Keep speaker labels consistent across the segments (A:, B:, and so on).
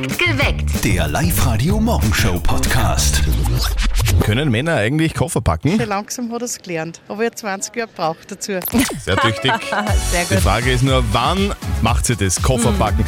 A: Perfekt geweckt.
B: Der Live-Radio-Morgenshow-Podcast.
C: Können Männer eigentlich Koffer packen?
D: Schon langsam hat er es gelernt, aber er 20 Jahre braucht dazu.
C: Sehr tüchtig.
E: Sehr
C: Die
E: gut.
C: Frage ist nur, wann macht sie das? Koffer packen.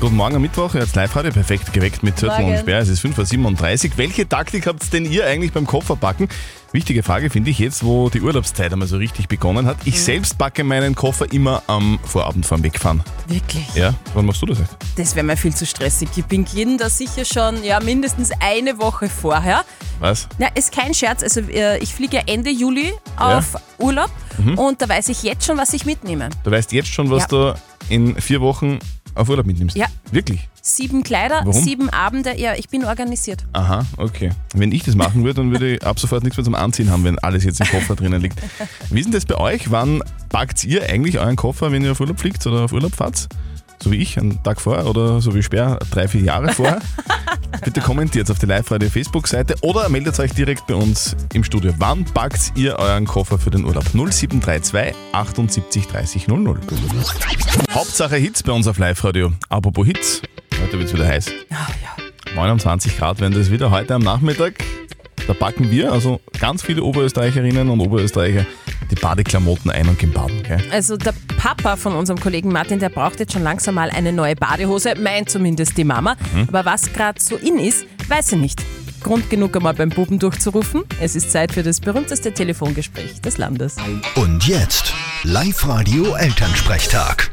C: Guten Morgen am Mittwoch, jetzt Live-Radio, perfekt geweckt mit Zürtel und. Sperr. Es ist 5.37 Uhr. Welche Taktik habt denn ihr eigentlich beim Kofferpacken? Wichtige Frage finde ich jetzt, wo die Urlaubszeit einmal so richtig begonnen hat. Ich selbst packe meinen Koffer immer am Vorabend vorm Wegfahren.
E: Wirklich.
C: Ja, wann machst du das? nicht?
E: Das wäre mir viel zu stressig. Ich bin jeden da sicher schon ja, mindestens eine Woche vorher.
C: Was?
E: Na, ist kein Scherz. Also äh, ich fliege ja Ende Juli auf Urlaub und da weiß ich jetzt schon, was ich mitnehme.
C: Du weißt jetzt schon, was
E: Ja.
C: du in vier Wochen auf Urlaub mitnimmst?
E: Ja.
C: Wirklich?
E: Sieben Kleider,
C: Warum?
E: sieben Abende. Ja, ich bin organisiert.
C: Aha, okay. Wenn ich das machen würde, dann würde ich ab sofort nichts mehr zum Anziehen haben, wenn alles jetzt im Koffer drinnen liegt. Wie ist denn das bei euch? Wann packt ihr eigentlich euren Koffer, wenn ihr auf Urlaub fliegt oder auf Urlaub fahrt? So wie ich, einen Tag vorher oder so wie Sperr, drei, vier Jahre vorher? Bitte kommentiert auf die Live-Radio Facebook-Seite oder meldet euch direkt bei uns im Studio. Wann packt ihr euren Koffer für den Urlaub? 0732 78 30 00. Hauptsache Hits bei uns auf Live-Radio. Apropos Hits, heute wird es wieder heiß.
E: Ja, ja.
C: 29 Grad werden das wieder heute am Nachmittag. Da packen wir, also ganz viele Oberösterreicherinnen und Oberösterreicher, die Badeklamotten ein und gehen baden. Gell?
E: Also der Papa von unserem Kollegen Martin, der braucht jetzt schon langsam mal eine neue Badehose, meint zumindest die Mama. Aber was gerade so in ist, weiß er nicht. Grund genug einmal beim Buben durchzurufen. Es ist Zeit für das berühmteste Telefongespräch des Landes.
B: Und jetzt Live-Radio Elternsprechtag.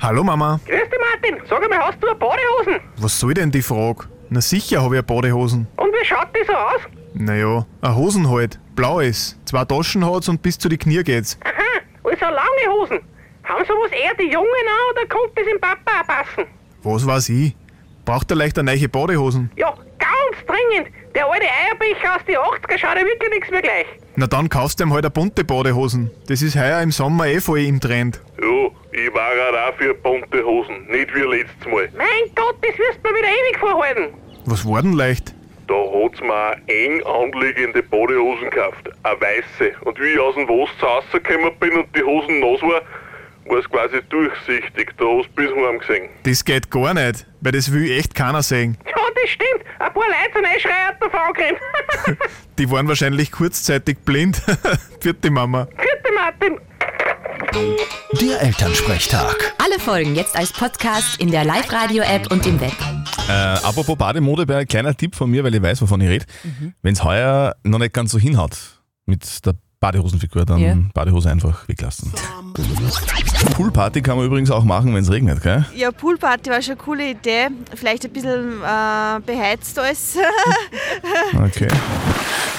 F: Hallo Mama,
G: Grüß dich Martin, sag einmal, hast du eine Badehosen?
F: was soll denn die Frage? Na sicher habe ich eine Badehosen.
G: Und wie schaut die so aus?
F: Naja, eine Hosen halt, blaues, zwei Taschen hat's und bis zu die Knie geht's.
G: Aha, also lange Hosen. Haben sowas eher die Jungen an oder kommt das im Papa auch passen?
F: Was weiß ich? Braucht er leicht eine neue Badehosen?
G: Ja, ganz dringend. Der alte Eierbecher aus den 80er schaut ja wirklich nichts mehr gleich.
F: Na dann kaufst du ihm halt eine bunte Badehosen. Das ist heuer im Sommer eh voll im Trend.
H: Ja, ich war halt auch für bunte Hosen, nicht wie letztes Mal.
G: Mein Gott, das wirst du mir wieder ewig vorhalten.
F: Was war denn leicht?
H: Da hat's mir eine eng anliegende Badehosen gekauft, eine weiße. Und wie ich aus dem Wasser rausgekommen bin und die Hosen nass war, war es quasi durchsichtig. Da hast du bis heim gesehen.
F: Das geht gar nicht, weil das will echt keiner sehen.
G: Ja, das stimmt. Ein paar Leute sind eh schreiert davon gerannt.
F: Die waren wahrscheinlich kurzzeitig blind. Vierte Mama.
G: Gute Martin.
B: Der Elternsprechtag.
A: Alle Folgen jetzt als Podcast in der Live-Radio-App und im Web.
C: Äh, apropos Bademode, wäre ein kleiner Tipp von mir, weil ich weiß, wovon ich rede. Wenn es heuer noch nicht ganz so hinhaut mit der Badehosenfigur, dann
E: Ja.
C: Badehose einfach weglassen. Poolparty kann man übrigens auch machen, wenn es regnet, gell?
I: Ja, Poolparty war schon eine coole Idee. Vielleicht ein bisschen äh, beheizt alles.
C: Okay.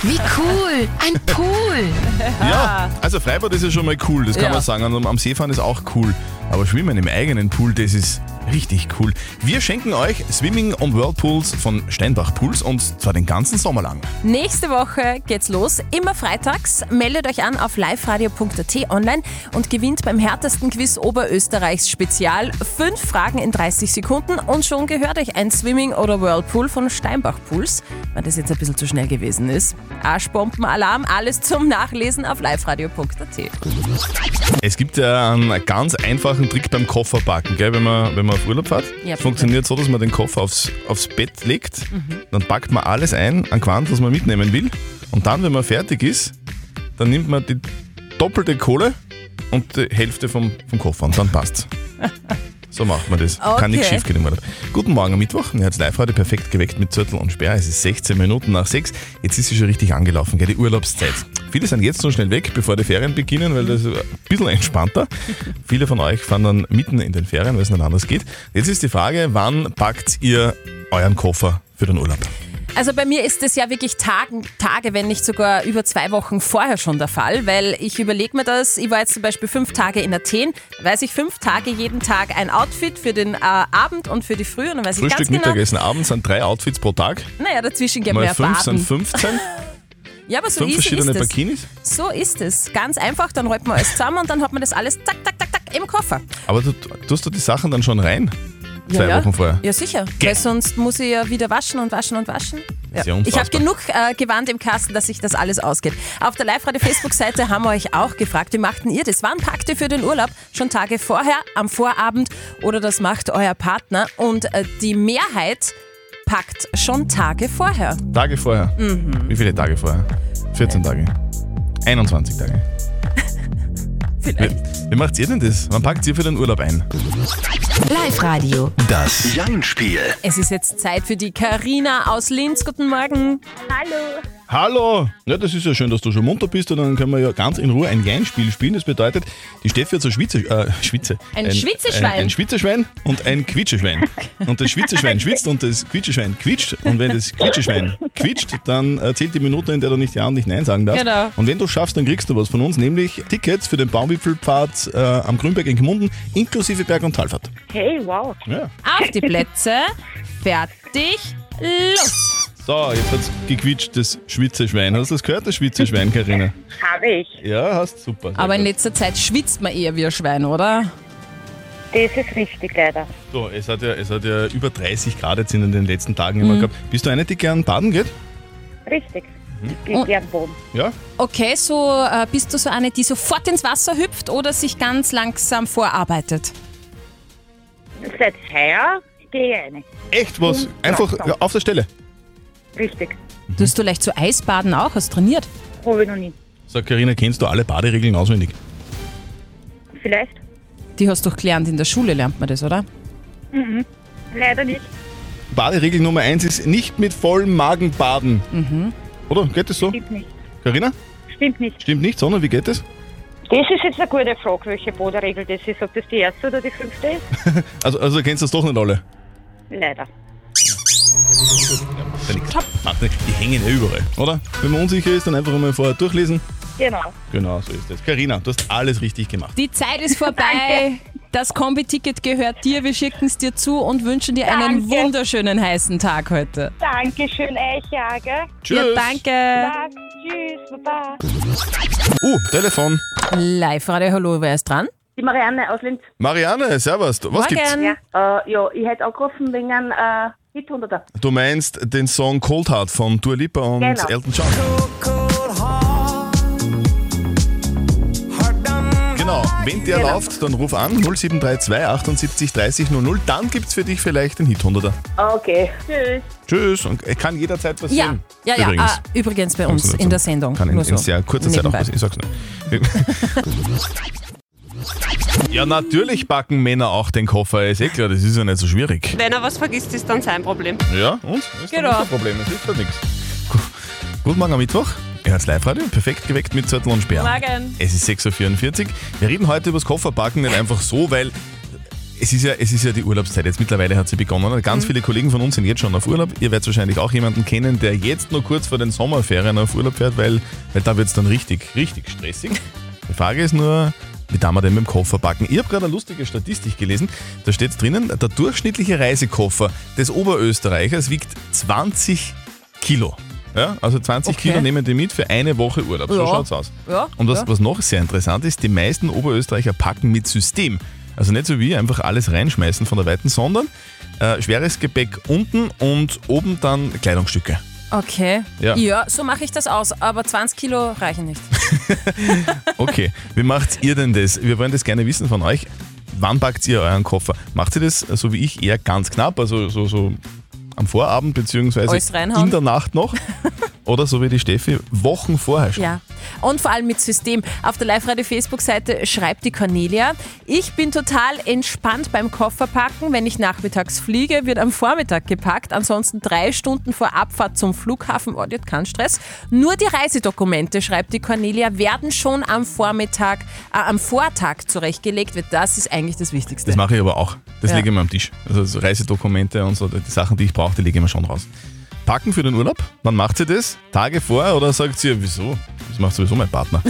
A: Wie cool! Ein Pool!
C: Ja, also Freibad ist ja schon mal cool, das kann
E: Ja.
C: man sagen. Und am Seefahren ist auch cool. Aber Schwimmen im eigenen Pool, das ist richtig cool. Wir schenken euch Swimming und Whirlpools von Steinbach Pools und zwar den ganzen Sommer lang.
E: Nächste Woche geht's los, immer freitags. Meldet euch an auf liveradio.at online und gewinnt beim härtesten Quiz Oberösterreichs Spezial fünf Fragen in 30 Sekunden und schon gehört euch ein Swimming oder Whirlpool von Steinbach Pools. Wenn das jetzt ein bisschen zu schnell gewesen ist. Arschbombenalarm, alles zum Nachlesen auf liveradio.at.
C: Es gibt ja einen ganz einfachen Trick beim Kofferpacken, gell, wenn man, wenn man auf Urlaub fährt.
E: Ja,
C: Es funktioniert so, dass man den Koffer aufs, aufs Bett legt, dann packt man alles ein, an Quant, was man mitnehmen will. Und dann, wenn man fertig ist, dann nimmt man die doppelte Kohle und die Hälfte vom, vom Koffer und dann passt's. So macht man das. Kann nichts
E: Okay.
C: schief gehen. Guten Morgen am Mittwoch. Ihr habt live heute perfekt geweckt mit Zürtel und Sperr. Es ist 16 Minuten nach 6. Jetzt ist sie schon richtig angelaufen, gell? die Urlaubszeit. Viele sind jetzt so schnell weg, bevor die Ferien beginnen, weil das ist ein bisschen entspannter. Viele von euch fahren dann mitten in den Ferien, weil es nicht anders geht. Jetzt ist die Frage, wann packt ihr euren Koffer für den Urlaub?
E: Also bei mir ist es ja wirklich Tagen, Tage, wenn nicht sogar über zwei Wochen vorher schon der Fall, weil ich überlege mir das, ich war jetzt zum Beispiel fünf Tage in Athen, weiß ich fünf Tage jeden Tag ein Outfit für den äh, Abend und für die Früh und dann weiß ich
C: Frühstück,
E: ganz genau,
C: Mittagessen, Abend sind drei Outfits pro Tag.
E: naja, dazwischen gehen wir ja
C: fünf
E: baden.
C: sind 15.
E: Ja, aber so
C: fünf
E: easy
C: verschiedene
E: ist es.
C: Bikinis.
E: So ist es. Ganz einfach, dann rollt man alles zusammen und dann hat man das alles zack, zack, zack, zack im Koffer.
C: Aber du, tust du die Sachen dann schon rein? Zwei
E: ja.
C: Wochen vorher.
E: Ja, sicher. Weil sonst muss ich ja wieder waschen und waschen und waschen.
C: Ja
E: Ich habe genug äh, Gewand im Kasten, dass sich das alles ausgeht. Auf der Live-Radio-Facebook-Seite haben wir euch auch gefragt, wie machten ihr das? Wann packt ihr für den Urlaub? Schon Tage vorher, am Vorabend oder das macht euer Partner? Und äh, die Mehrheit packt schon Tage vorher.
C: Tage vorher.
E: Mhm.
C: Wie viele Tage vorher? 14 Tage. 21 Tage.
E: Vielleicht.
C: Wie, wie macht ihr denn das? Wann packt ihr für den Urlaub ein?
A: Live-Radio.
B: Das Jein-Spiel.
E: Es ist jetzt Zeit für die Karina aus Linz. Guten Morgen.
I: Hallo.
C: Hallo! Ja, das ist ja schön, dass du schon munter bist und dann können wir ja ganz in Ruhe ein Jein-Spiel spielen. Das bedeutet, die Steffi hat so Schwitze, äh, Schwitze.
E: Ein Schwitzeschwein.
C: Ein, ein Schwitzeschwein und ein Quietscheschwein. Und das Schwitzeschwein schwitzt und das Quietscheschwein quietscht. Und wenn das Quietscheschwein quietscht, dann äh, zählt die Minute, in der du nicht Ja und nicht Nein sagen darfst.
E: Genau.
C: Und wenn du schaffst, dann kriegst du was von uns, nämlich Tickets für den Baumwipfelpfad äh, am Grünberg in Gmunden, inklusive Berg- und Talfahrt.
G: Hey, wow.
C: Ja.
E: Auf die Plätze. Fertig. Los.
C: So, jetzt hat's gequietscht, das Schwitzeschwein. Hast du das gehört, das Schwitzeschwein, Karina?
G: Habe ich.
C: Ja, hast super. sehr
E: Aber in
C: gut.
E: letzter Zeit schwitzt man eher wie ein Schwein, oder?
G: Das ist richtig, leider.
C: So, es hat, ja, es hat ja über 30 Grad jetzt in den letzten Tagen
E: Mhm.
C: immer gehabt. Bist du eine, die gern baden geht?
G: Richtig.
C: Mhm.
G: Ich gehe
E: Und-
G: gern Boden.
C: Ja?
E: Okay, so äh, bist du so eine, die sofort ins Wasser hüpft oder sich ganz langsam vorarbeitet?
G: Seit heuer gehe ich rein.
C: Echt was? Einfach ja, auf der Stelle.
G: Richtig.
E: Tust du leicht so Eisbaden auch? Hast trainiert?
G: Habe ich noch nie.
C: Sag Karina, kennst du alle Baderegeln auswendig?
G: Vielleicht?
E: Die hast du doch gelernt, in der Schule lernt man das, oder?
G: Mhm. Leider nicht.
C: Baderegel Nummer 1 ist nicht mit vollem Magen baden.
E: Mhm.
C: Oder? Geht das so?
G: Stimmt nicht.
C: Karina?
G: Stimmt nicht.
C: Stimmt nicht, sondern wie geht das?
G: Das ist jetzt eine gute Frage, welche Bodenregel das ist. Ob das die erste oder die fünfte ist?
C: Also, also kennst du das doch nicht alle?
G: Leider.
C: Die hängen ja überall, oder? Wenn man unsicher ist, dann einfach mal vorher durchlesen.
G: Genau.
C: Genau, so ist es. Karina, du hast alles richtig gemacht.
E: Die Zeit ist vorbei. Das Kombi-Ticket gehört dir. Wir schicken es dir zu und wünschen dir einen
G: Danke.
E: wunderschönen heißen Tag heute.
G: Dankeschön, euch, ja, gell?
C: Tschüss.
E: Ja, danke.
G: Ja, tschüss, baba.
C: Uh, Telefon.
E: Live-Radio, hallo, wer ist dran?
J: Die Marianne aus Linz.
C: Marianne, servus. Was
E: Morgen.
C: gibt's?
J: Ja, äh, ja ich hätte angerufen wegen einem äh, Hit 100er.
C: Du meinst den Song Cold Heart von Dua Lipa und
J: Genau.
C: Elton John. Genau, wenn der
J: Genau.
C: läuft, dann ruf an 0732 78 30 00. Dann gibt's für dich vielleicht den Hit 100er.
J: Okay. Tschüss.
C: Tschüss und er kann jederzeit
E: Ja,
C: passieren.
E: ja, ja.
C: Übrigens.
E: Ah, übrigens bei uns in der Sendung.
C: Kann in,
E: Nur
C: in sehr kurzer Zeit auch
E: Nebenbei.
C: passieren. Ich sag's nur. Ja, natürlich backen Männer auch den Koffer, ist eh klar, das ist ja nicht so schwierig.
K: Wenn er was vergisst, ist dann sein Problem.
C: Ja, und? Ist
E: Genau.
C: genau. Problem, es hilft halt nichts. Guten Morgen am Mittwoch. Ihr hört Live-Radio, perfekt geweckt mit Zettel und Sperr.
E: Morgen.
C: Es ist 6.44 Uhr. Wir reden heute über das Kofferpacken, nicht einfach so, weil es ist ja, es ist ja die Urlaubszeit. Jetzt mittlerweile hat sie begonnen. Ganz viele Kollegen von uns sind jetzt schon auf Urlaub. Ihr werdet wahrscheinlich auch jemanden kennen, der jetzt nur kurz vor den Sommerferien auf Urlaub fährt, weil, weil da wird es dann richtig, richtig stressig. Die Frage ist nur, wie da wir denn mit dem Koffer packen? Ich habe gerade eine lustige Statistik gelesen. Da steht drinnen, der durchschnittliche Reisekoffer des Oberösterreichers wiegt 20 Kilo. Ja, also 20
E: Okay.
C: Kilo nehmen die mit für eine Woche Urlaub. So
E: Ja.
C: schaut's aus.
E: Ja,
C: Und was,
E: ja.
C: was noch sehr interessant ist, die meisten Oberösterreicher packen mit System. Also nicht so wie einfach alles reinschmeißen von der Weiten, sondern äh, schweres Gepäck unten und oben dann Kleidungsstücke.
E: Okay.
C: Ja.
E: so mache ich das aus, aber 20 Kilo reichen nicht.
C: Okay, wie macht ihr denn das? Wir wollen das gerne wissen von euch. Wann packt ihr euren Koffer? Macht ihr das, so wie ich, eher ganz knapp, also so, so am Vorabend beziehungsweise in der Nacht noch? Oder so wie die Steffi, Wochen vorher schon?
E: Ja. Und vor allem mit System. Auf der Live-Radio-Facebook-Seite schreibt die Cornelia, ich bin total entspannt beim Kofferpacken. Wenn ich nachmittags fliege, wird am Vormittag gepackt. Ansonsten drei Stunden vor Abfahrt zum Flughafen, oh, das hat keinen Stress. Nur die Reisedokumente, schreibt die Cornelia, werden schon am Vormittag, äh, am Vortag zurechtgelegt. Wird. Das ist eigentlich das Wichtigste.
C: Das mache ich aber auch. Das
E: Ja.
C: lege ich mir am Tisch. Also so Reisedokumente und so, die Sachen, die ich brauche, die lege ich mir schon raus. Packen für den Urlaub? Wann macht sie das? Tage vorher oder sagt sie, wieso? Das macht sowieso mein Partner.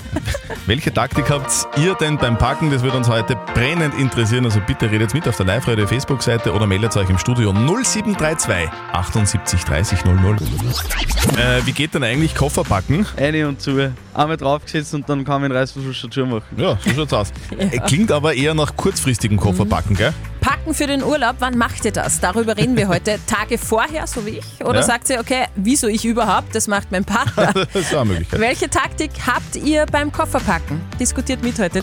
C: Welche Taktik habt ihr denn beim Packen? Das wird uns heute brennend interessieren. Also bitte redet mit auf der Live-Radio Facebook-Seite oder meldet euch im Studio 0732 78 30 00. Äh, wie geht denn eigentlich Koffer packen?
L: Eine und zu. Einmal draufgesetzt und dann kann man den Reißverschluss schon zumachen.
C: Ja, so schaut's aus. Äh, Klingt aber eher nach kurzfristigem Kofferpacken, gell?
E: Pack Packen für den Urlaub, wann macht ihr das? Darüber reden wir heute. Tage vorher, so wie ich? Oder
C: Ja.
E: sagt ihr, okay, wieso ich überhaupt? Das macht mein Partner.
C: das ist auch eine Möglichkeit.
E: Welche Taktik habt ihr beim Kofferpacken? Diskutiert mit heute.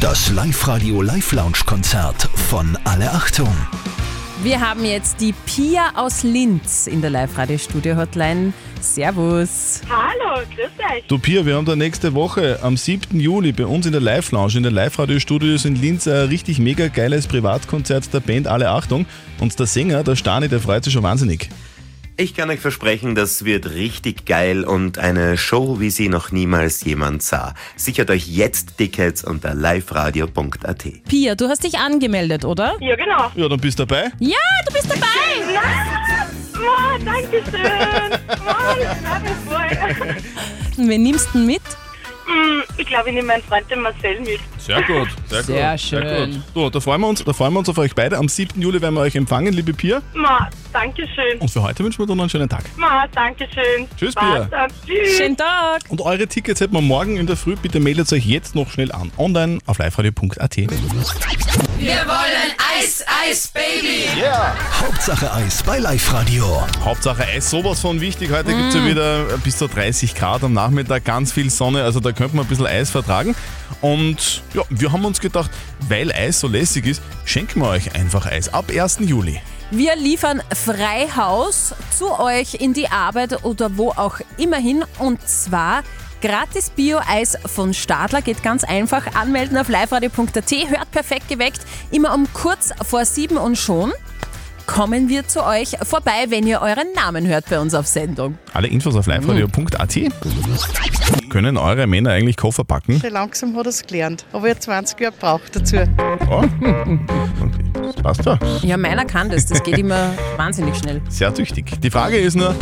B: Das Live-Radio Live-Lounge-Konzert von Alle Achtung.
E: Wir haben jetzt die Pia aus Linz in der Live-Radio-Studio-Hotline. Servus.
J: Hallo, grüß euch.
C: Du Pia, wir haben da nächste Woche am 7. Juli bei uns in der Live-Lounge, in der Live-Radio-Studios in Linz ein richtig mega geiles Privatkonzert der Band Alle Achtung. Und der Sänger, der Stani, der freut sich schon wahnsinnig.
M: Ich kann euch versprechen, das wird richtig geil und eine Show, wie sie noch niemals jemand sah. Sichert euch jetzt Tickets unter liveradio.at.
E: Pia, du hast dich angemeldet, oder?
J: Ja, genau.
C: Ja, dann bist du dabei.
E: Ja, du bist dabei.
J: Oh, danke schön. Oh, ich freue mich voll.
E: Wen nimmst du denn mit?
J: Hm, Ich glaube, ich nehme meinen Freund den Marcel mit.
C: Sehr gut, sehr,
E: Sehr
C: gut.
E: schön.
C: gut. So, da freuen, wir uns, da freuen wir uns auf euch beide. Am 7. Juli werden wir euch empfangen, liebe Pia.
J: Ma, danke schön.
C: Und für heute wünschen wir dir noch einen schönen Tag.
J: Ma, danke schön.
C: Tschüss, Pia.
J: Tschüss.
E: Schönen Tag.
C: Und eure Tickets hätten wir morgen in der Früh. Bitte meldet euch jetzt noch schnell an. Online auf liveradio.at.
A: Wir wollen Eis, Eis, Baby.
B: Hauptsache Eis bei Live-Radio.
C: Hauptsache Eis, sowas von wichtig. Heute gibt's ja wieder bis zu 30 Grad am Nachmittag, ganz viel Sonne, also da könnte man ein bisschen Eis vertragen. Und ja, wir haben uns gedacht, weil Eis so lässig ist, schenken wir euch einfach Eis ab 1. Juli.
E: Wir liefern Freihaus zu euch in die Arbeit oder wo auch immer hin. Und zwar gratis Bio-Eis von Stadler. Geht ganz einfach. Anmelden auf liveradio.at. Hört perfekt geweckt. Immer um kurz vor sieben und schon kommen wir zu euch vorbei, wenn ihr euren Namen hört bei uns auf Sendung.
C: Alle Infos auf liveradio.at. Können eure Männer eigentlich Koffer packen?
D: Schon langsam hat er es gelernt. Aber er 20 Jahre braucht dazu.
C: Oh. Das passt ja.
E: Ja, meiner kann das. Das geht immer wahnsinnig schnell.
C: Sehr tüchtig. Die Frage ist nur,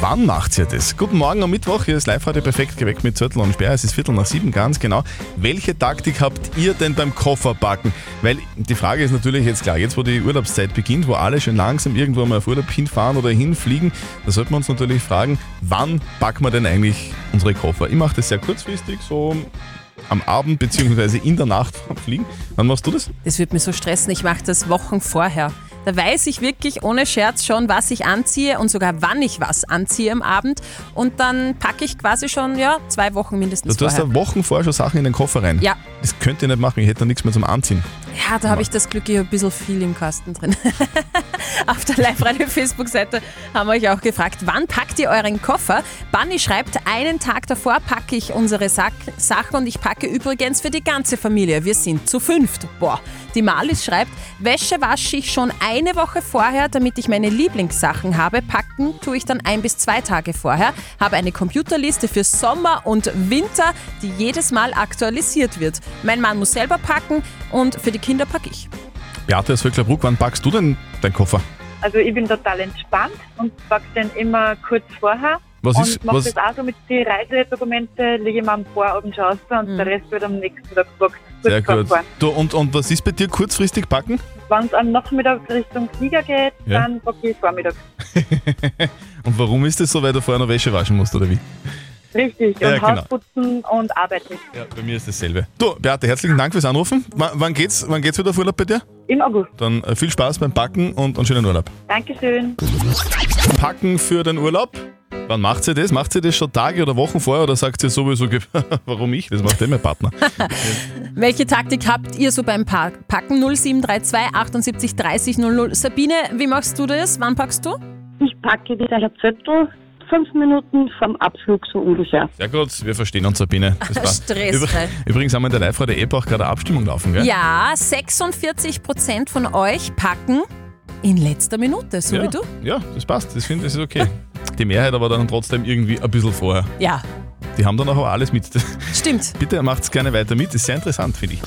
C: wann macht ihr das? Guten Morgen am Mittwoch, hier ist Live-Radio perfekt geweckt mit Zettel und Sperr. Es ist Viertel nach sieben, ganz genau. Welche Taktik habt ihr denn beim Kofferpacken? Weil die Frage ist natürlich jetzt klar, jetzt wo die Urlaubszeit beginnt, wo alle schon langsam irgendwo mal auf Urlaub hinfahren oder hinfliegen, da sollte man uns natürlich fragen, wann packen wir denn eigentlich unsere Koffer? Ich mache das sehr kurzfristig, so am Abend bzw. in der Nacht Fliegen. Wann machst du das?
E: Das wird mich so stressen. Ich mache das Wochen vorher. Da weiß ich wirklich ohne Scherz schon, was ich anziehe und sogar wann ich was anziehe am Abend. Und dann packe ich quasi schon ja, zwei Wochen mindestens
C: Du hast da Wochen vorher schon Sachen in den Koffer rein.
E: Ja.
C: Das könnt ihr nicht machen, ich hätte da nichts mehr zum Anziehen.
E: Ja, da habe ich das Glück, ich habe ein bisschen viel im Kasten drin. Auf der Live-Radio-Facebook-Seite haben wir euch auch gefragt, wann packt ihr euren Koffer? Bunny schreibt, einen Tag davor packe ich unsere Sack Sachen und ich packe übrigens für die ganze Familie. Wir sind zu fünft. Boah. Die Malis schreibt, Wäsche wasche ich schon eine Woche vorher, damit ich meine Lieblingssachen habe. Packen tue ich dann ein bis zwei Tage vorher. Habe eine Computerliste für Sommer und Winter, die jedes Mal aktualisiert wird. Mein Mann muss selber packen und für die Kinder packe ich.
C: Beate aus Vöcklerbruck, wann packst du denn deinen Koffer?
N: Also ich bin total entspannt und packe den immer kurz vorher.
C: Was
N: und
C: ist-
N: mache
C: was-
N: das auch so mit den Reisedokumente, lege ich mir am Vorabend schon aus und der Rest wird am nächsten Tag gepackt.
C: Sehr
N: kurz
C: gut. Du, und, und was ist bei dir kurzfristig packen?
N: Wenn es am Nachmittag Richtung Flieger geht,
C: Ja.
N: dann packe ich Vormittag.
C: Und warum ist das so, weil du vorher noch Wäsche waschen musst, oder wie?
N: Richtig,
C: Ja,
N: und
C: genau.
N: Haus putzen und arbeiten.
C: Ja, bei mir ist dasselbe. Du, Beate, herzlichen Dank fürs Anrufen. W wann geht's, wann geht's wieder auf Urlaub bei dir?
N: Im August.
C: Dann äh, viel Spaß beim Packen und einen schönen Urlaub.
N: Dankeschön.
C: Packen für den Urlaub. Wann macht sie das? Macht sie das schon Tage oder Wochen vorher oder sagt sie sowieso, warum ich? Das macht eh mein Partner.
E: Welche Taktik habt ihr so beim Pa- Packen? 0732 78 30 00. Sabine, wie machst du das? Wann packst du?
J: Ich packe wieder ein Zettel, fünf Minuten vom Abflug so ungefähr.
C: Sehr gut, wir verstehen uns, Sabine. Das passt.
E: Stressfrei.
C: Übrigens haben wir in der Live-Radio-App auch gerade Abstimmung laufen, gell?
E: Ja, 46% von euch packen in letzter Minute, so
C: ja.
E: wie du.
C: Ja, das passt. Das finde ich ist okay. Die Mehrheit aber dann trotzdem irgendwie ein bisschen vorher.
E: Ja,
C: Die haben dann auch alles mit.
E: stimmt.
C: Bitte macht's gerne weiter mit, ist sehr interessant, finde ich.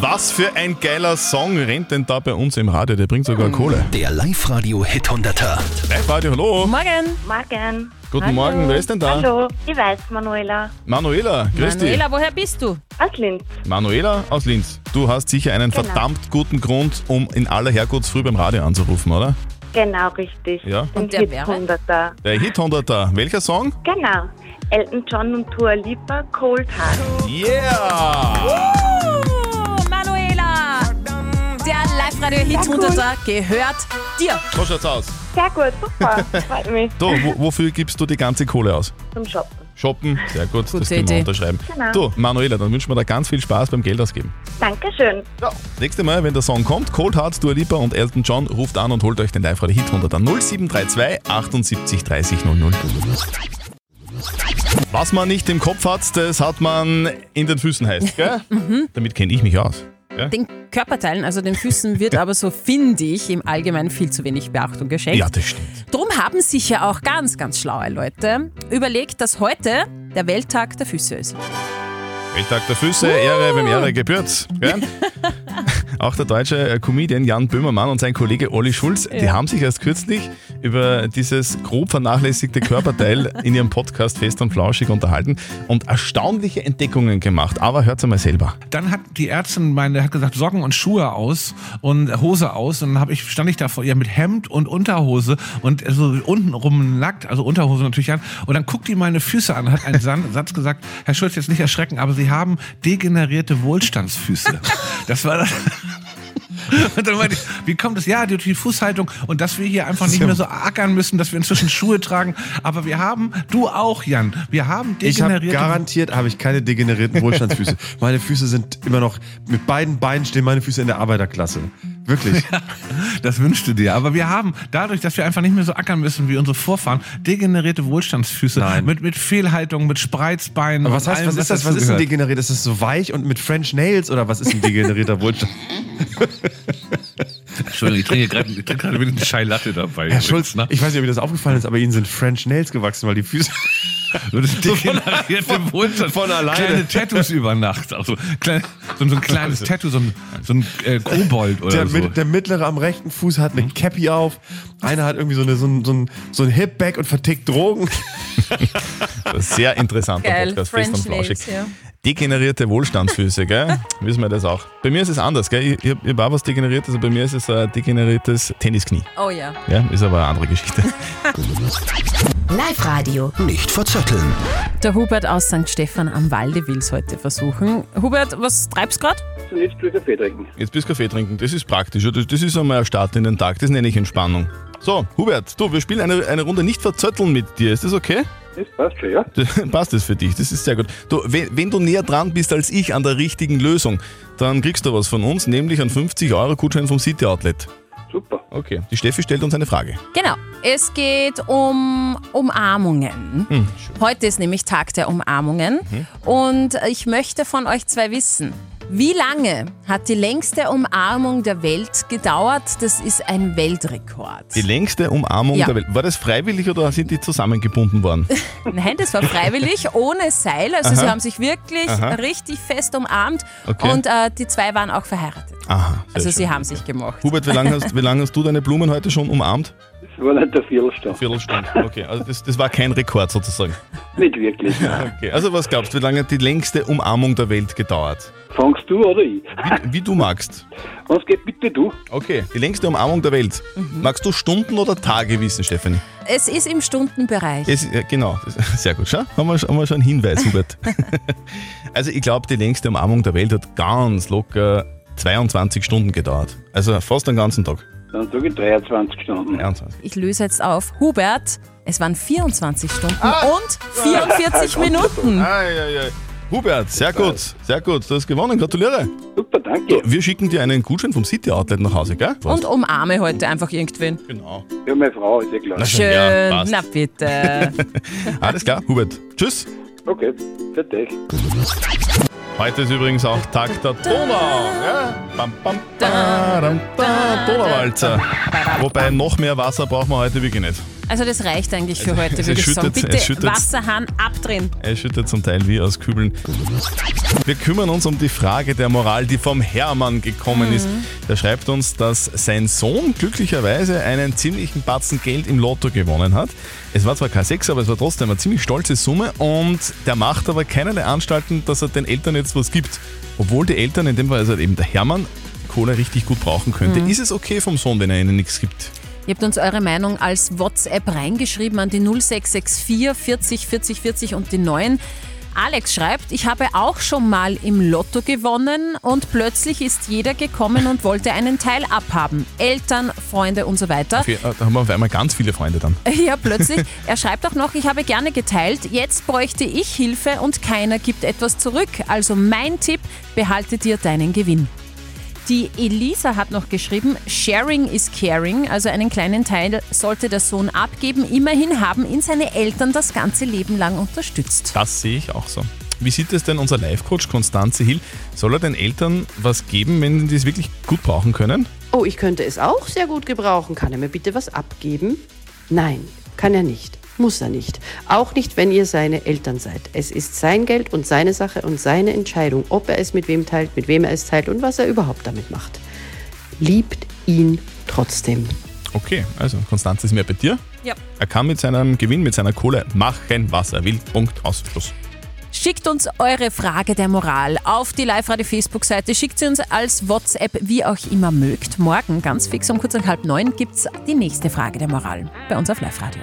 C: Was für ein geiler Song rennt denn da bei uns im Radio? Der bringt sogar Kohle.
B: Der Live-Radio Hit 100er.
C: Live-Radio, hallo.
E: Morgen.
J: Morgen.
C: Guten
J: Hallo.
C: Morgen, wer ist denn da?
J: Hallo, ich weiß, Manuela.
C: Manuela, grüß dich.
E: Manuela, woher bist du?
J: Aus Linz.
C: Manuela aus Linz. Du hast sicher einen
J: Genau.
C: verdammt guten Grund, um in aller Herrgottsfrüh beim Radio anzurufen, oder?
J: Genau, richtig.
C: Ja.
J: Den
E: Und der
J: Hit
E: wäre?
J: 100er.
C: Der Hit 100er. Welcher Song?
J: Genau. Elton John und Dua Lipa, Cold Heart.
C: Yeah!
E: Live-Radio Hit
J: Ja, cool.
E: 100 gehört dir.
C: So schaut's aus.
J: Sehr gut, super. Freut mich.
C: Du, wo, wofür gibst du die ganze Kohle aus?
J: Zum Shoppen.
C: Shoppen, sehr gut, das
E: Gute
C: können wir
E: Idee.
C: unterschreiben.
J: Genau.
C: Du, Manuela, dann wünschen wir dir ganz viel Spaß beim Geld ausgeben.
J: Dankeschön.
C: Nächste Mal, wenn der Song kommt, Cold Heart, Dua Lipa und Elton John, ruft an und holt euch den Live-Radio Hit 100 an 0732 78 30 00. Was man nicht im Kopf hat, das hat man in den Füßen heißt, gell? Damit kenne ich mich aus. Gell?
E: Den Körperteilen, also den Füßen, wird aber so, finde ich, im Allgemeinen viel zu wenig Beachtung geschenkt.
C: Ja, das stimmt.
E: Drum haben sich ja auch ganz, ganz schlaue Leute überlegt, dass heute der Welttag der Füße ist.
C: Welttag der Füße, Ehre, wem Ehre gebührt. Gell? Auch der deutsche äh, Comedian Jan Böhmermann und sein Kollege Olli Schulz, die
E: Ja.
C: haben sich erst kürzlich über dieses grob vernachlässigte Körperteil in ihrem Podcast Fest und Flauschig unterhalten und erstaunliche Entdeckungen gemacht. Aber hört einmal selber.
O: Dann hat die Ärztin meine, hat gesagt, Socken und Schuhe aus und Hose aus. Und dann ich, stand ich da vor ihr mit Hemd und Unterhose und so untenrum nackt, also Unterhose natürlich an. Und dann guckt die meine Füße an, hat einen Satz gesagt, Herr Schulz, jetzt nicht erschrecken, aber Sie haben degenerierte Wohlstandsfüße. Das war das. Und dann meinte ich, wie kommt es? Ja, durch die Fußhaltung und dass wir hier einfach nicht mehr so ackern müssen, dass wir inzwischen Schuhe tragen. Aber wir haben, du auch, Jan, wir haben
P: Ich habe
O: degenerierte
P: garantiert habe ich keine degenerierten Wohlstandsfüße. meine Füße sind immer noch mit beiden Beinen stehen meine Füße in der Arbeiterklasse. Wirklich.
O: Das wünschst du dir. Aber wir haben, dadurch, dass wir einfach nicht mehr so ackern müssen wie unsere Vorfahren, degenerierte Wohlstandsfüße mit, mit Fehlhaltung, mit Spreizbeinen.
P: Aber was heißt,
O: allem,
P: was ist das? Was ist ein degeneriert? Ist das so weich und mit French Nails oder was ist ein degenerierter Wohlstand?
O: Entschuldigung, ich trinke gerade ich trinke gerade wieder eine Schei Latte dabei.
P: Herr Schulz, ich weiß nicht, ob Ihnen das aufgefallen ist, aber Ihnen sind French Nails gewachsen, weil die Füße.
O: So das degenerierte Wohlstand.
P: Von alleine.
O: Kleine Tattoos über Nacht. Also, klein, so, so ein kleines Tattoo, so ein, so ein äh, Kobold oder
P: Der,
O: so.
P: mit, der mittlere am rechten Fuß hat eine Cappy auf. Einer hat irgendwie so, eine, so ein, so ein, so ein Hip-Bag und vertickt Drogen.
C: Sehr interessanter
E: Geil,
C: Podcast, Fest und
E: French
C: Flauschig.
E: Nails, ja.
C: Degenerierte Wohlstandsfüße, gell? Wissen wir das auch. Bei mir ist es anders, gell? Ich, ich, ich habe was degeneriert, also bei mir ist es ein degeneriertes Tennisknie.
E: Oh ja.
C: Ja, ist aber eine andere Geschichte.
A: Live-Radio.
B: Nicht verzetteln.
E: Der Hubert aus St. Stephan am Walde will es heute versuchen. Hubert, was treibst du gerade?
Q: Jetzt will ich Kaffee trinken.
C: Jetzt bist du Kaffee trinken, das ist praktisch. Das, das ist einmal ein Start in den Tag, das nenne ich Entspannung. So, Hubert, du, wir spielen eine, eine Runde nicht verzötteln mit dir. Ist das okay?
Q: Das passt schon, ja.
C: Passt das für dich? Das ist sehr gut. Du, wenn, wenn du näher dran bist als ich an der richtigen Lösung, dann kriegst du was von uns, nämlich einen 50-Euro-Gutschein vom City Outlet.
Q: Super.
C: Okay, die Steffi stellt uns eine Frage.
E: Genau. Es geht um Umarmungen.
C: Hm,
E: Heute ist nämlich Tag der Umarmungen. Und ich möchte von euch zwei wissen, wie lange hat die längste Umarmung der Welt gedauert? Das ist ein Weltrekord.
C: Die längste Umarmung
E: Ja.
C: der Welt. War das freiwillig oder sind die zusammengebunden worden?
E: Nein, das war freiwillig, ohne Seil. Also sie
C: Aha.
E: haben sich wirklich
C: Aha.
E: richtig fest umarmt.
C: Okay.
E: Und äh, die zwei waren auch verheiratet.
C: Aha. sehr
E: Also
C: schön.
E: sie haben sich gemocht.
C: Hubert, wie lange hast, wie lang hast du deine Blumen heute schon umarmt?
Q: Das war nicht der Viertelstunde.
C: Viertelstunde. Okay, also das, das war kein Rekord sozusagen.
Q: Nicht wirklich.
C: Okay, also was glaubst du, wie lange hat die längste Umarmung der Welt gedauert?
Q: Fangst du oder ich?
C: Wie, wie du magst.
Q: Was geht bitte du?
C: Okay, die längste Umarmung der Welt. Magst du Stunden oder Tage wissen, Stefanie?
E: Es ist im Stundenbereich.
C: Es, ja, genau, das, sehr gut. Schau, haben wir, haben wir schon einen Hinweis, Hubert. also ich glaube, die längste Umarmung der Welt hat ganz locker 22 Stunden gedauert. Also fast den ganzen Tag.
Q: Dann sage ich 23 Stunden.
C: 23.
E: Ich löse jetzt auf. Hubert, es waren 24 Stunden
C: Ah.
E: und 44 Minuten.
C: Ei, ei, ei. Hubert, sehr gut, sehr gut. Du hast gewonnen, gratuliere.
Q: Super, danke.
C: Wir schicken dir einen Gutschein vom City Outlet nach Hause, gell?
E: Und umarme heute einfach irgendwen.
C: Genau.
Q: Ja, meine Frau ist ja klar.
C: Na schön,
E: Schön,
C: ja, passt.
E: na bitte.
C: Alles klar, Hubert. Tschüss.
Q: Okay, für dich.
C: Heute ist übrigens auch Tag der Donau. Ja? Bam, bam, badam, da, Donauwalzer. Wobei noch mehr Wasser brauchen wir heute wirklich nicht.
E: Also das reicht eigentlich für heute, würde ich sagen. Bitte Wasserhahn abdrehen.
C: Er schüttet zum Teil wie aus Kübeln. Wir kümmern uns um die Frage der Moral, die vom Hermann gekommen ist. Der schreibt uns, dass sein Sohn glücklicherweise einen ziemlichen Batzen Geld im Lotto gewonnen hat. Es war zwar kein Sechs, aber es war trotzdem eine ziemlich stolze Summe und der macht aber keinerlei Anstalten, dass er den Eltern jetzt was gibt. Obwohl die Eltern, in dem Fall also eben der Hermann, Kohle richtig gut brauchen könnte.
E: Mhm.
C: Ist es okay vom Sohn, wenn er ihnen nichts gibt?
E: Ihr habt uns eure Meinung als WhatsApp reingeschrieben an die 0664 40 40 40 und die 9. Alex schreibt, ich habe auch schon mal im Lotto gewonnen und plötzlich ist jeder gekommen und wollte einen Teil abhaben. Eltern, Freunde und so weiter.
C: Okay, äh, da haben wir auf einmal ganz viele Freunde dann.
E: Ja, plötzlich. Er schreibt auch noch, ich habe gerne geteilt. Jetzt bräuchte ich Hilfe und keiner gibt etwas zurück. Also mein Tipp, behalte dir deinen Gewinn. Die Elisa hat noch geschrieben, Sharing is caring, also einen kleinen Teil sollte der Sohn abgeben. Immerhin haben ihn seine Eltern das ganze Leben lang unterstützt.
C: Das sehe ich auch so. Wie sieht es denn unser Live-Coach Konstanze Hill? Soll er den Eltern was geben, wenn die es wirklich gut brauchen können?
R: Oh, ich könnte es auch sehr gut gebrauchen. Kann er mir bitte was abgeben? Nein, kann er nicht. Muss er nicht. Auch nicht, wenn ihr seine Eltern seid. Es ist sein Geld und seine Sache und seine Entscheidung, ob er es mit wem teilt, mit wem er es teilt und was er überhaupt damit macht. Liebt ihn trotzdem.
C: Okay, also Konstanze ist mehr bei dir.
E: Ja.
C: Er kann mit seinem Gewinn, mit seiner Kohle machen, was er will. Punkt, aus, Schluss.
E: Schickt uns eure Frage der Moral auf die Live-Radio-Facebook-Seite. Schickt sie uns als WhatsApp, wie auch immer mögt. Morgen, ganz fix um kurz nach halb neun, gibt es die nächste Frage der Moral bei uns auf Live-Radio.